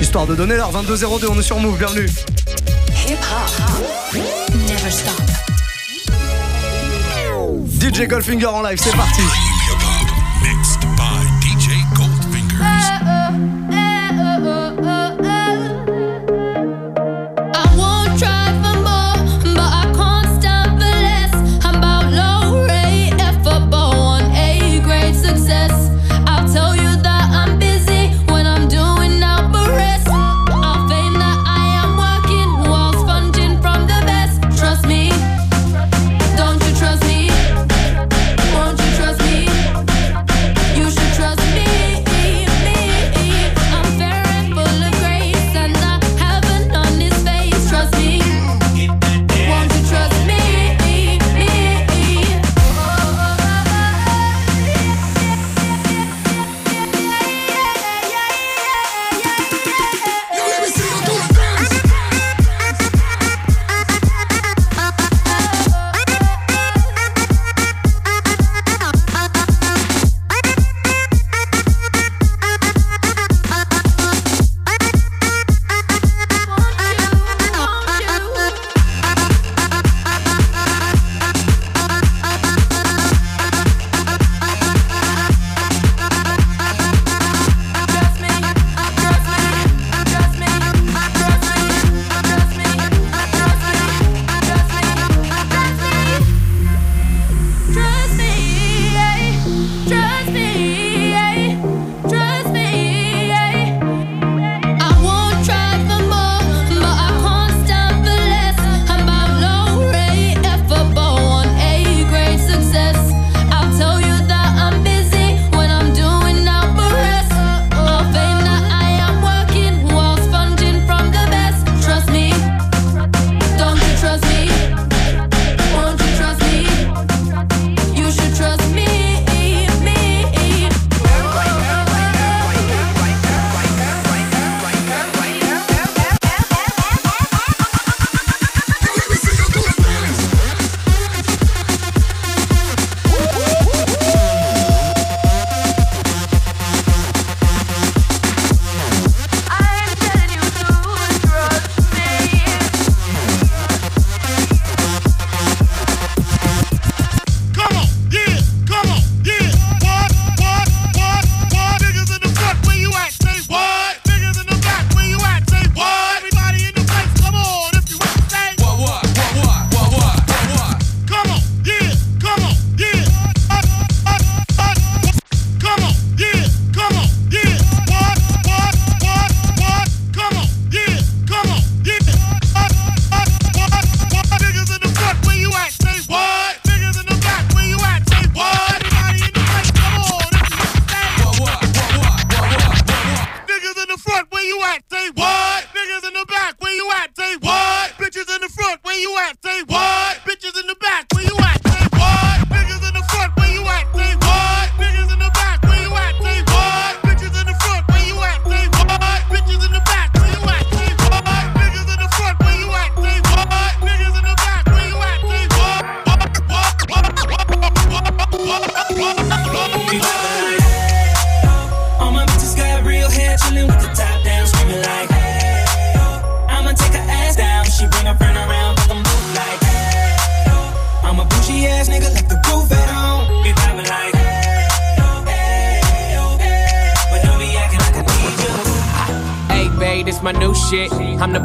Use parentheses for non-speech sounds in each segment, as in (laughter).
Histoire de donner l'heure 22.02, on est sur Move, bienvenue. DJ Goldfinger en live, c'est parti.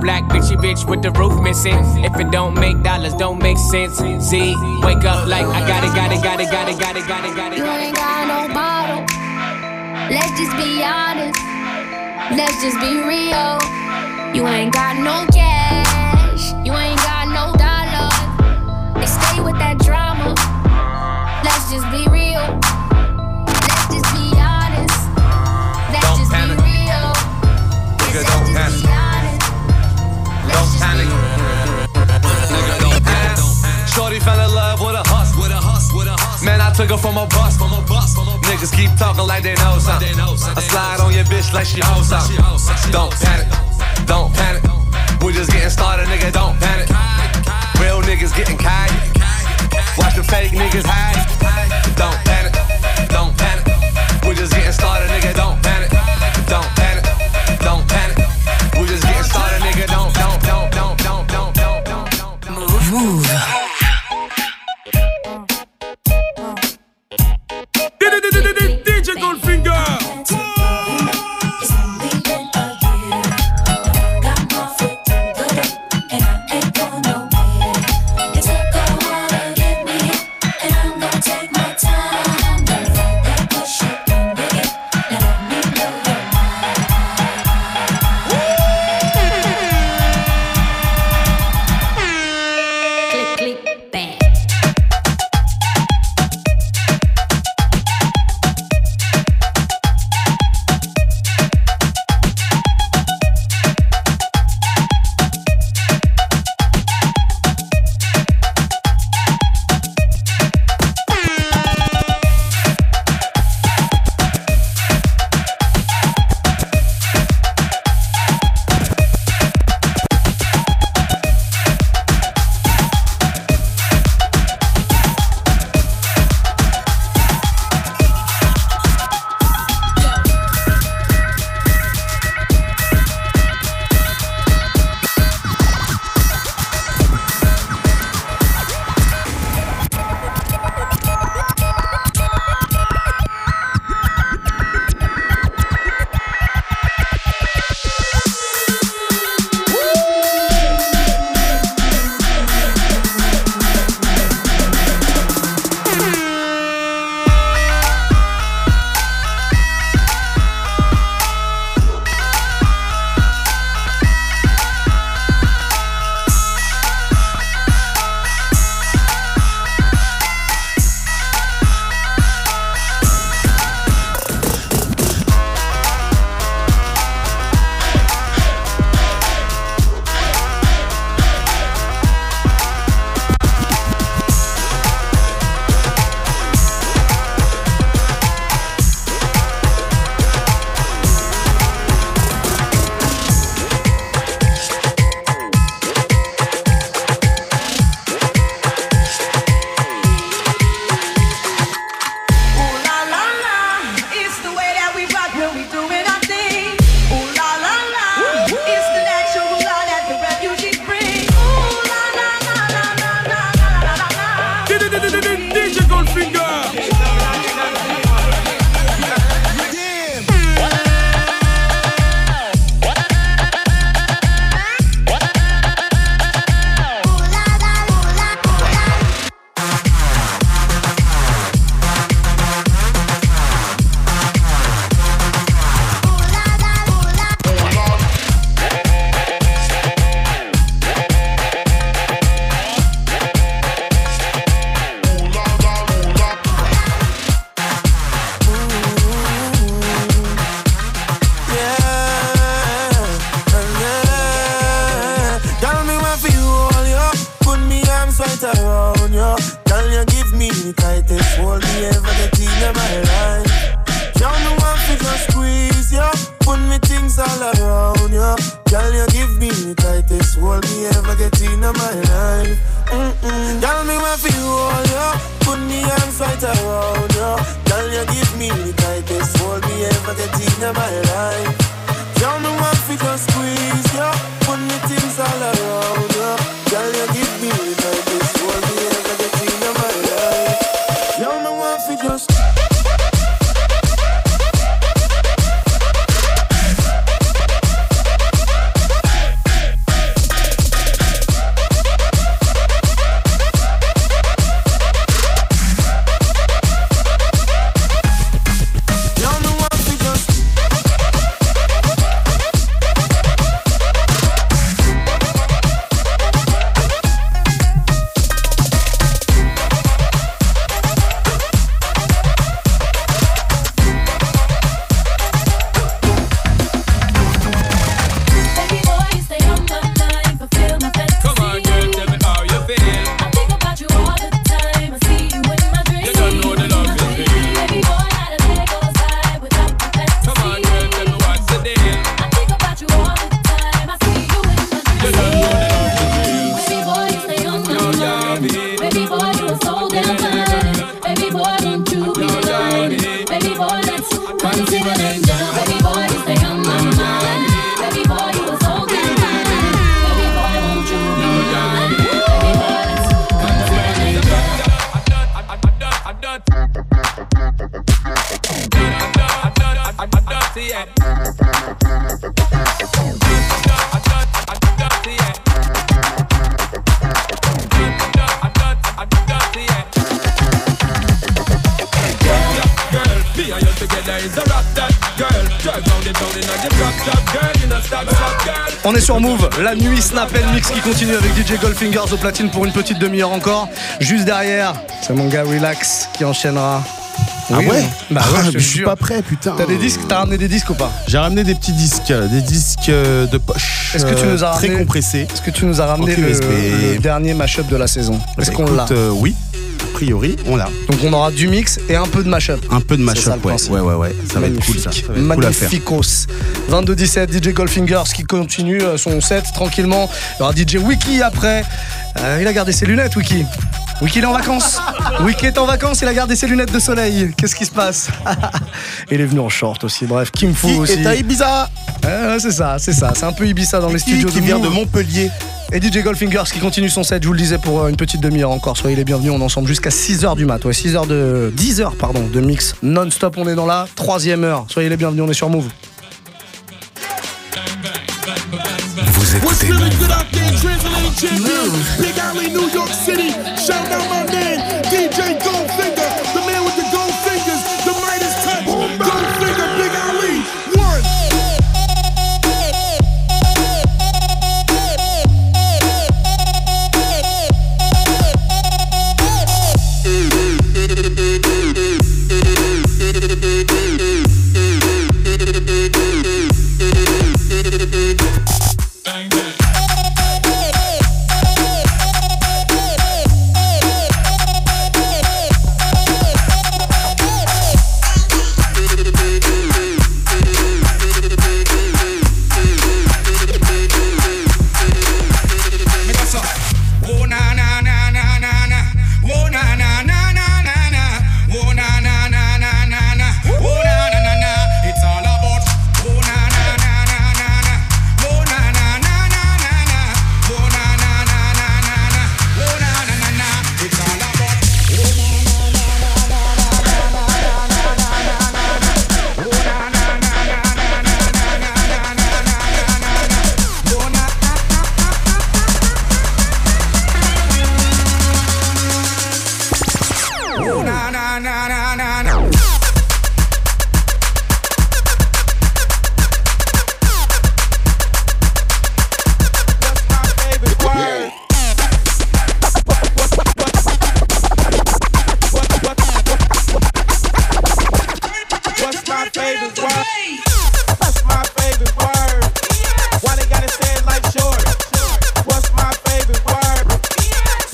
black bitchy bitch with the roof missing. If it don't make dollars, don't make sense. Z, wake up like I got it, got it, got it, got it, got it, got it, got it. You ain't got no bottle. Let's just be honest. Let's just be real. You ain't got no cash. You ain't got no dollar. They stay with that drama. Let's just be fell in love with a hus, with a hus, with a hus. Man, I took her from a bus, from a bus, from a bus. Niggas keep talking like they know something. I slide on your bitch like she hoes something. Don't panic, don't panic. We just getting started, nigga. Don't panic. Real niggas getting kite. Watch the fake niggas hide. Don't. Panic. La nuit Snap and Mix qui continue avec DJ Goldfingers au platine pour une petite demi-heure encore. Juste derrière, c'est mon gars Relax qui enchaînera. Ah Oui, ouais Bah Ah, ouais, je suis jure. pas prêt, putain. T'as des disques, t'as ramené des disques ou pas J'ai ramené des petits disques, des disques euh, de poche. Est-ce que tu euh, nous as Très ramené- compressés. Est-ce que tu nous as ramené le, dernier mashup de la saison? Est-ce Bah, qu'on écoute, l'a? euh, Oui, priori, on l'a. Donc on aura du mix et un peu de mashup. Un peu de mashup, ouais. ouais, ouais, ouais. Ça va être cool, ça. Ça va être cool à faire. Magnificos. 22-17, DJ Goldfingers qui continue euh, son set tranquillement. Il y aura DJ Wiki après. Euh, il a gardé ses lunettes, Wiki. Wiki est en vacances. (laughs) Wiki est en vacances, il a gardé ses lunettes de soleil. Qu'est-ce qui se passe? (laughs) Il est venu en short aussi. Bref, Kim Fu aussi. est à Ibiza Euh, c'est ça, c'est ça. C'est un peu Ibiza dans les studios qui de vient de. Montpellier. Et DJ Goldfingers qui continue son set, je vous le disais, pour euh, une petite demi-heure encore. Soyez les bienvenus, on est ensemble jusqu'à 6h du mat. Ouais, 6h de. 10h, pardon, de mix non-stop. On est dans la troisième heure. Soyez les bienvenus, on est sur Move. Vous What's écoutez really good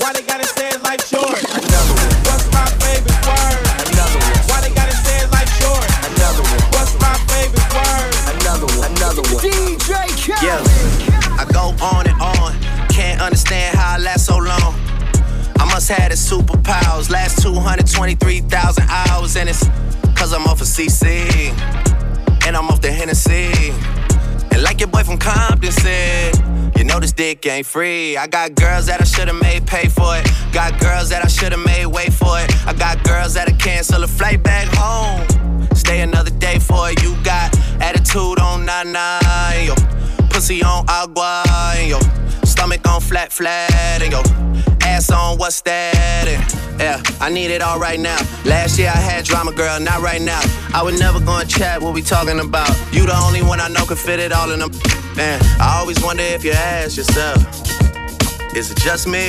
Why they gotta say it like short? What's my favorite word? Why they gotta say it like short? What's my favorite word? Yeah, I go on and on. Can't understand how I last so long. I must have the superpowers. Last 223,000 hours, and it's cause I'm off of CC. And I'm off the Hennessy. And like your boy from Compton said, you know this dick ain't free. I got girls that I should've made pay for it. Got girls that I should've made wait for it. I got girls that'll cancel a flight back home. Stay another day for it. You got attitude on nine yo. Pussy on agua, yo. Stomach on flat, flat, and yo. Ass on what's that? And, yeah, I need it all right now. Last year I had drama, girl, not right now. I would never go and chat what we talking about. You the only one I know can fit it all in them. Man, I always wonder if you ask yourself, is it just me?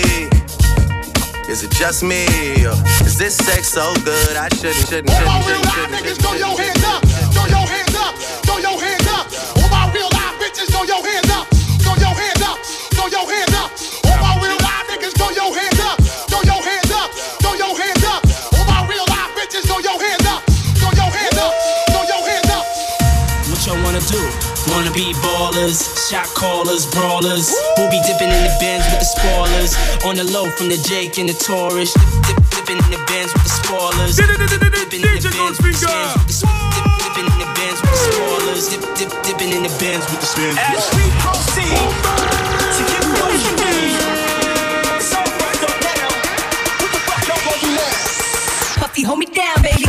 Is it just me? Or is this sex so good? I shouldn't, shouldn't, All my shouldn't, real shouldn't, shouldn't. niggas, throw your hands up. Throw your hands up. Throw your hands up. All my real life bitches, throw your hands up. Throw your hands up. Throw your hands up. Wanna be ballers, shot callers, brawlers. Who be dipping in the bins with the spoilers? On the low from the Jake and the Taurus. Dip, dip, dipping in the bins with the spoilers. Dip, dip, dipping in the bins with the skins. With the, sp- dip, dipping in the bins with the spoilers. Dip, dip, dipping in the bins with the spins. As we proceed to get what you need. So first up now, what the fuck y'all gonna do? Puffy, hold me down, baby.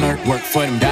doing work for them.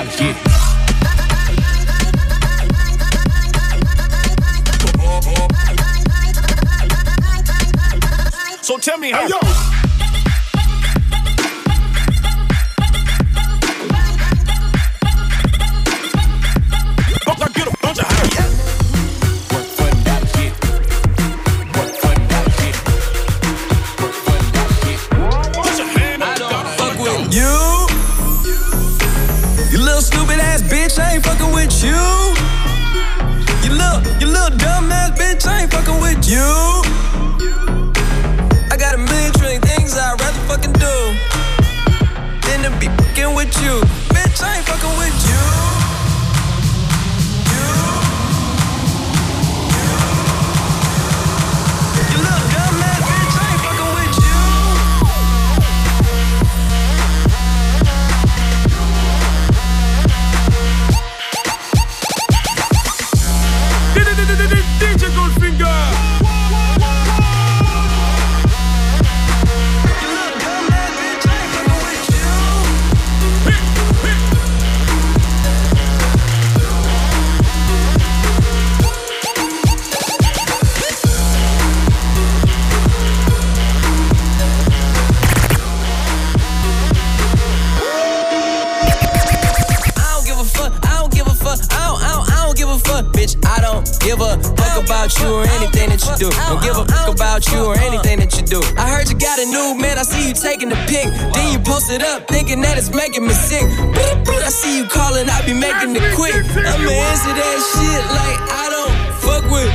mess it up, thinking that it's making me sick. I see you calling, I be making it quick. I'ma answer that shit like I don't fuck with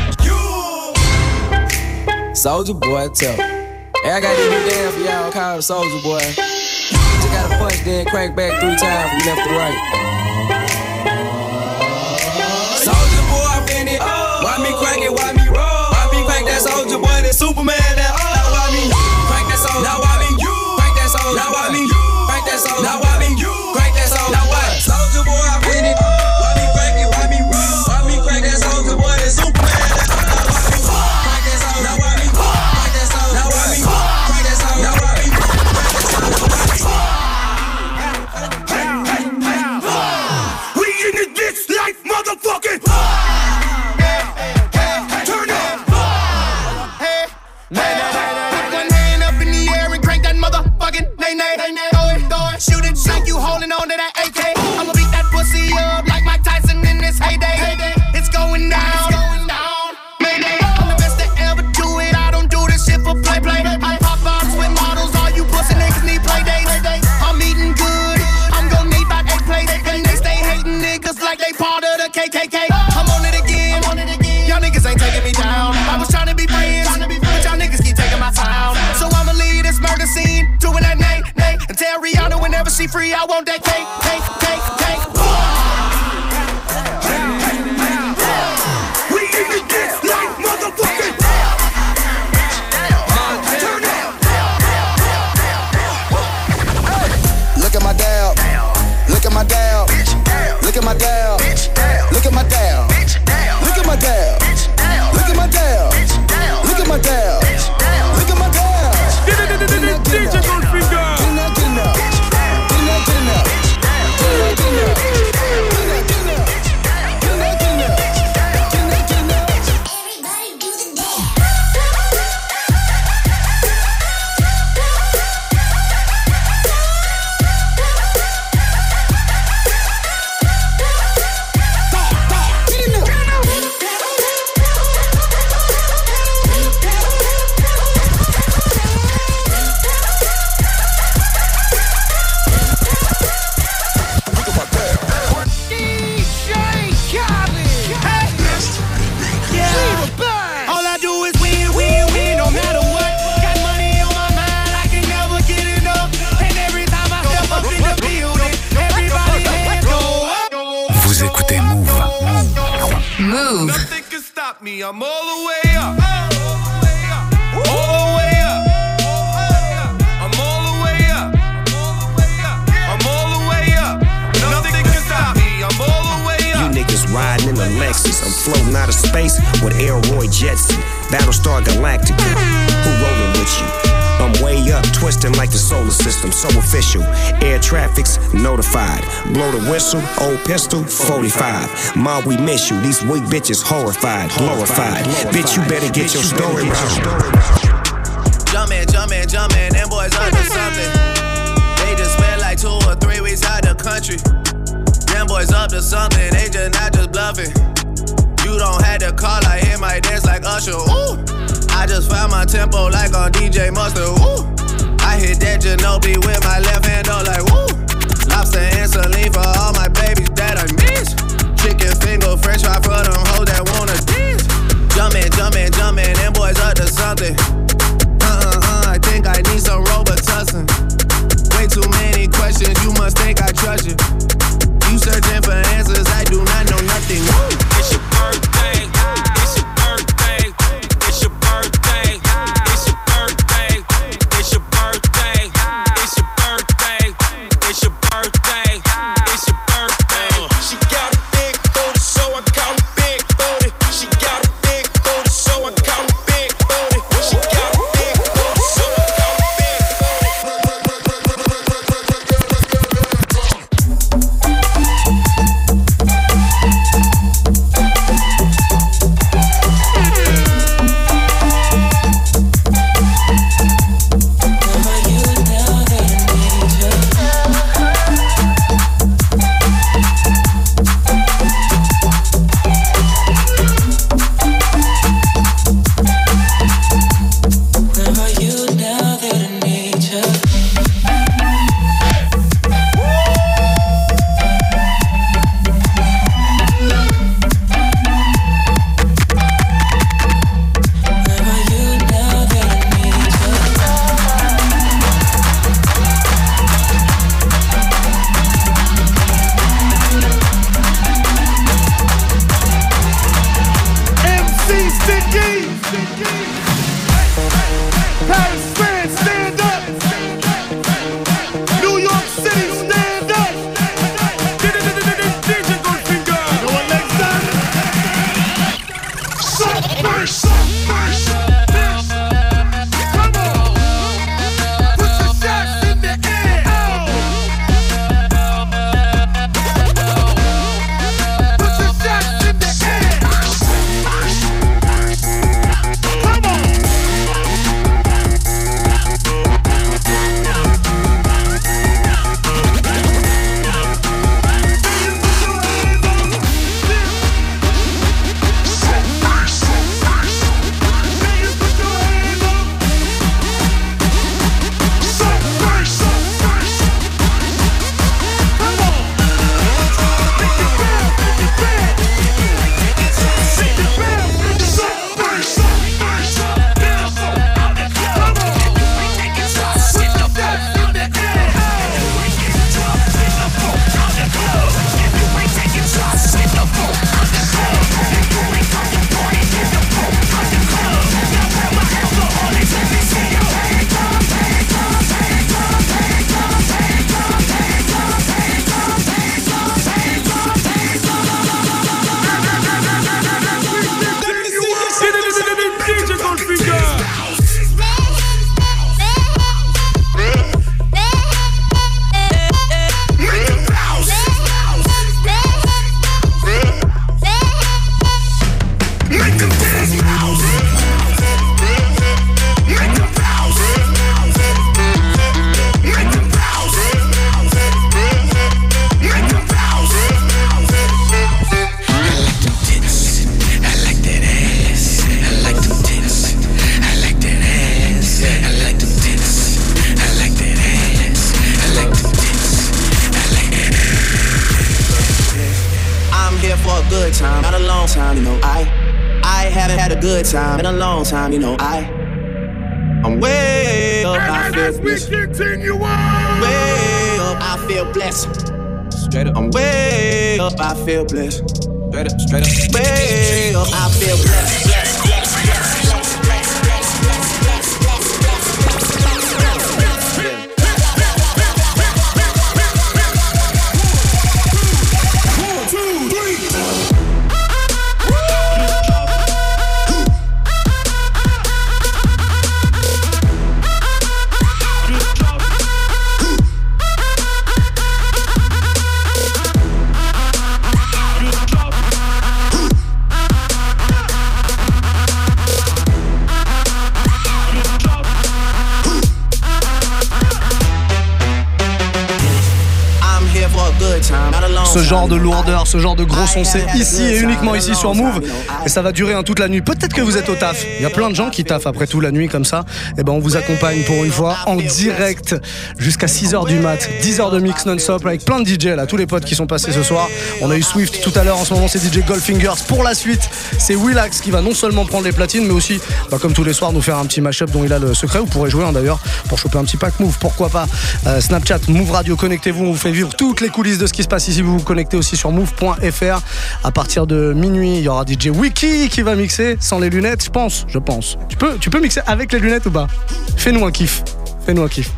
you. Soldier boy, tell. Hey, I got this new damn for y'all called Soldier Boy. Just gotta punch, then crank back three times from left to right. Riding in a Lexus. I'm floating out of space with Elroy Jetson. Battlestar Galactica. Who rolling with you? I'm way up, twisting like the solar system, so official. Air traffic's notified. Blow the whistle, old pistol, 45. Ma, we miss you. These weak bitches horrified, glorified. Bitch, you better get your story right. Jumpin', jumpin', jumpin', them boys to something. They just spent like two or three weeks out the country. Boys up to something, they just not just bluffing. You don't have to call, I hit my dance like Usher. Ooh, I just found my tempo like on DJ Mustard. Ooh, I hit that Ginobili with my left hand, up like woo. Lobster and saline for all my babies that I miss. Chicken finger, French fry for them hoes that wanna dance. Jumpin', jumpin', jumpin', them boys up to something. Uh-uh-uh, I think I need some Robitussin. Way too many questions, you must think I trust you. Searching for answers, I do not know nothing. feel blessed. Straight up, straight up. de lourdeur ce genre de gros son, c'est ici et uniquement ici sur Move. Et ça va durer hein, toute la nuit. Peut-être que vous êtes au taf. Il y a plein de gens qui taffent après tout la nuit comme ça. Et ben on vous accompagne pour une fois en direct jusqu'à 6h du mat. 10h de mix non-stop avec plein de DJ là, tous les potes qui sont passés ce soir. On a eu Swift tout à l'heure, en ce moment c'est DJ Goldfingers. Pour la suite, c'est Willax qui va non seulement prendre les platines, mais aussi, bah, comme tous les soirs, nous faire un petit mashup dont il a le secret. Vous pourrez jouer hein, d'ailleurs pour choper un petit pack Move, pourquoi pas. Euh, Snapchat, Move Radio, connectez-vous, on vous fait vivre toutes les coulisses de ce qui se passe ici. Vous vous connectez aussi sur move.fr. À partir de minuit, il y aura DJ Wiki qui va mixer sans les lunettes, je pense, je pense. Tu peux, tu peux mixer avec les lunettes ou pas? Fais-nous un kiff.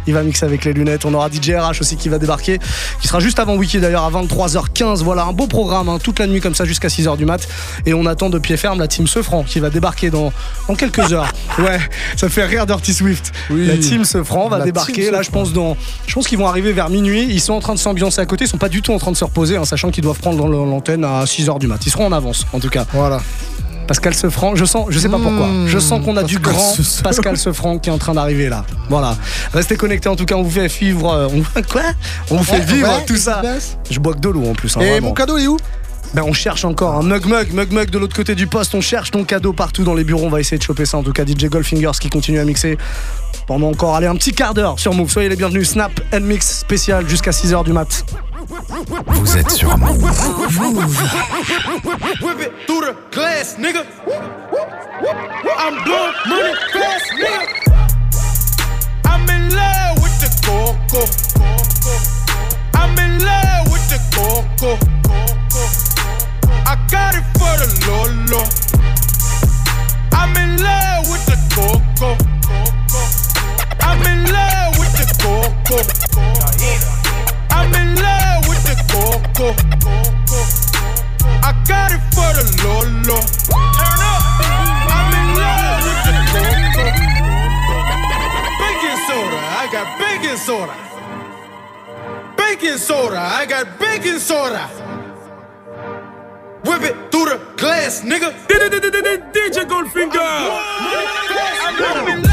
Il va mixer avec les lunettes. On aura DJ RH aussi qui va débarquer, qui sera juste avant Wiki d'ailleurs à 23h15. Voilà un beau programme, hein, toute la nuit comme ça jusqu'à 6h du mat. Et on attend de pied ferme la team Sefran qui va débarquer dans, dans quelques heures. (laughs) Ouais, ça fait rire Dirty Swift. Oui. La team Sefran va La débarquer. Là, je pense dans, je pense qu'ils vont arriver vers minuit. Ils sont en train de s'ambiancer à côté. Ils sont pas du tout en train de se reposer, hein, sachant qu'ils doivent prendre l'antenne à 6h du mat. Ils seront en avance, en tout cas. Voilà. Pascal Sefranc, je sens, je sais pas pourquoi. Je sens qu'on a du grand Sefranc. Pascal Sefranc qui est en train d'arriver là. Voilà. Restez connectés en tout cas, on vous fait vivre. euh, On, quoi? On vous fait vivre ouais, tout ça. Je bois que de l'eau en plus. hein, Et vraiment. mon cadeau est où? Ben, on cherche encore un mug mug, mug mug de l'autre côté du poste. On cherche ton cadeau partout dans les bureaux. On va essayer de choper ça. En tout cas, DJ Goldfingers qui continue à mixer pendant encore allez, un petit quart d'heure sur Move. Soyez les bienvenus. Snap and Mix spécial jusqu'à 6h du mat. Vous êtes sur Mouv'. Whip it through the glass, nigga. I'm blowing money fast, nigga. I'm in love with the coco. I'm in love with the coco. I got it for the lolo. I'm in love with the coco. Baking soda. Baking soda, I got baking soda. Whip it through the glass, nigga. DJ Goldfinger. I'm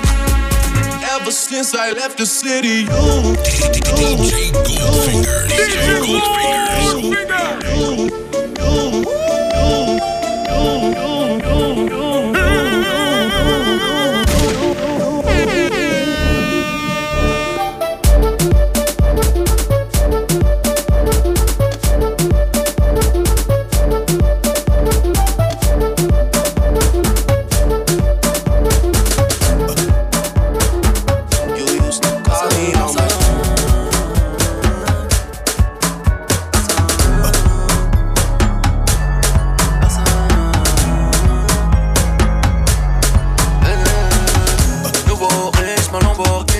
Ever since I left the city, you, DJ Goldfinger, DJ Goldfinger, Lamborghini, ma Lamborghini.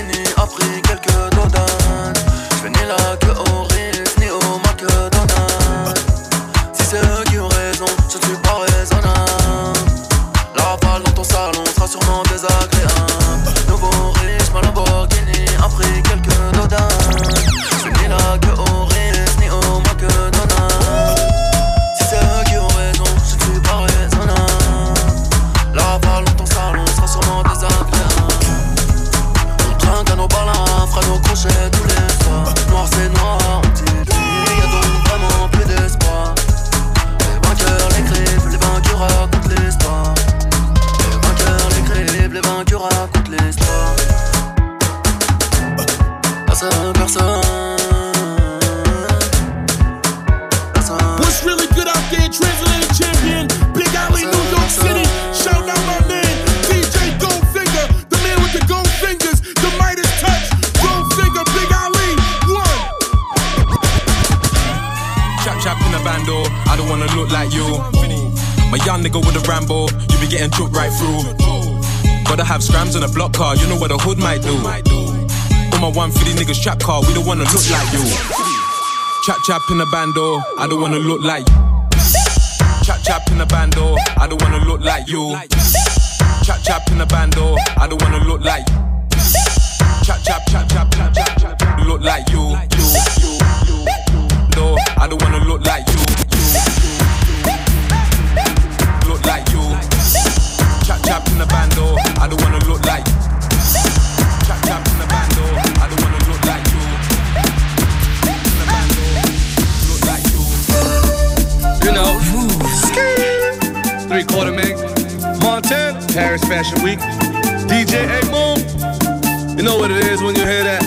Gotta have scrams on a block car, you know what the hood might do. All my 150 niggas trap car, we don't wanna look like you. Chap chap in the bando, I don't wanna look like you. Chap chap in the bando, I don't wanna look like you. Chap chap in the bando, I don't wanna look like you. Chap chap chap chap chap chap chap look like you. No, I don't wanna look like you. Look like you in the. I don't wanna look like you. In the. I don't wanna look like you. In the look like you. You know, three quarter mix. Montana, Paris Fashion Week. DJ A Boom. You know what it is when you hear that.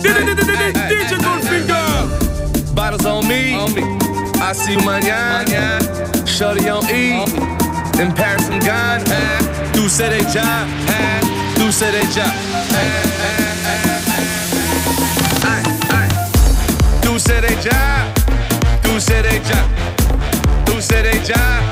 DJ Goldfinger. Bottles on me. On me. I see mañana. Shorty on E. On me. In Paris, I'm gone. Do say they job. Do say they job. Do say they job. Do say they job. Do say they job.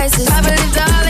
Crisis. I believed all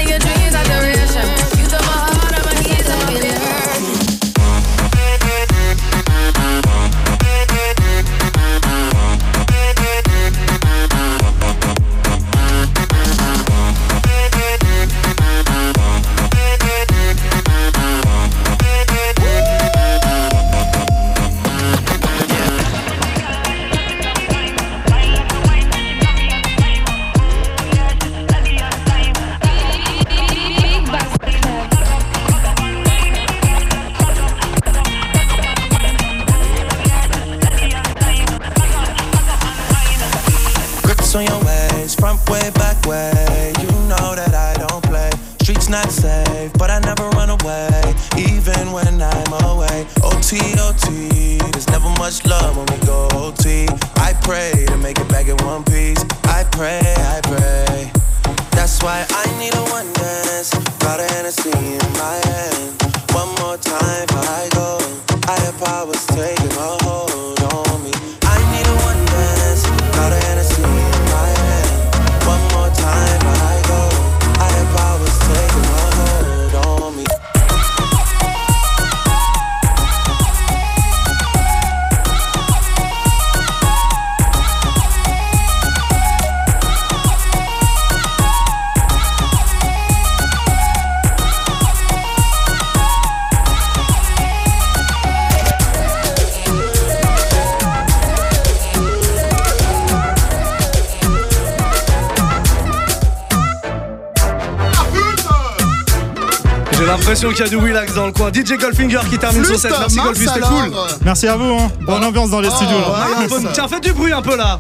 Qu'il y a du Willax dans le coin. DJ Goldfinger qui termine son set. Merci Goldfinger, c'était cool. Merci à vous, hein. bonne ambiance dans les studios. Ouais, un peu- Tiens, faites du bruit un peu là.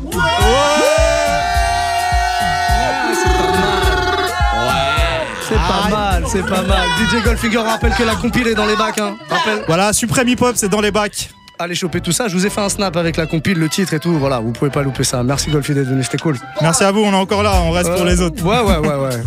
C'est pas mal, c'est pas mal. DJ Goldfinger rappelle que la compile est dans les bacs. Hein. Rappelle. Voilà, Supreme Hip Hop, c'est dans les bacs. Allez choper tout ça. Je vous ai fait un snap avec la compile, le titre et tout. Voilà, vous pouvez pas louper ça. Merci Goldfinger d'être venu, c'était cool. Merci à vous, on est encore là, on reste pour les autres. Ouais, ouais, ouais, ouais.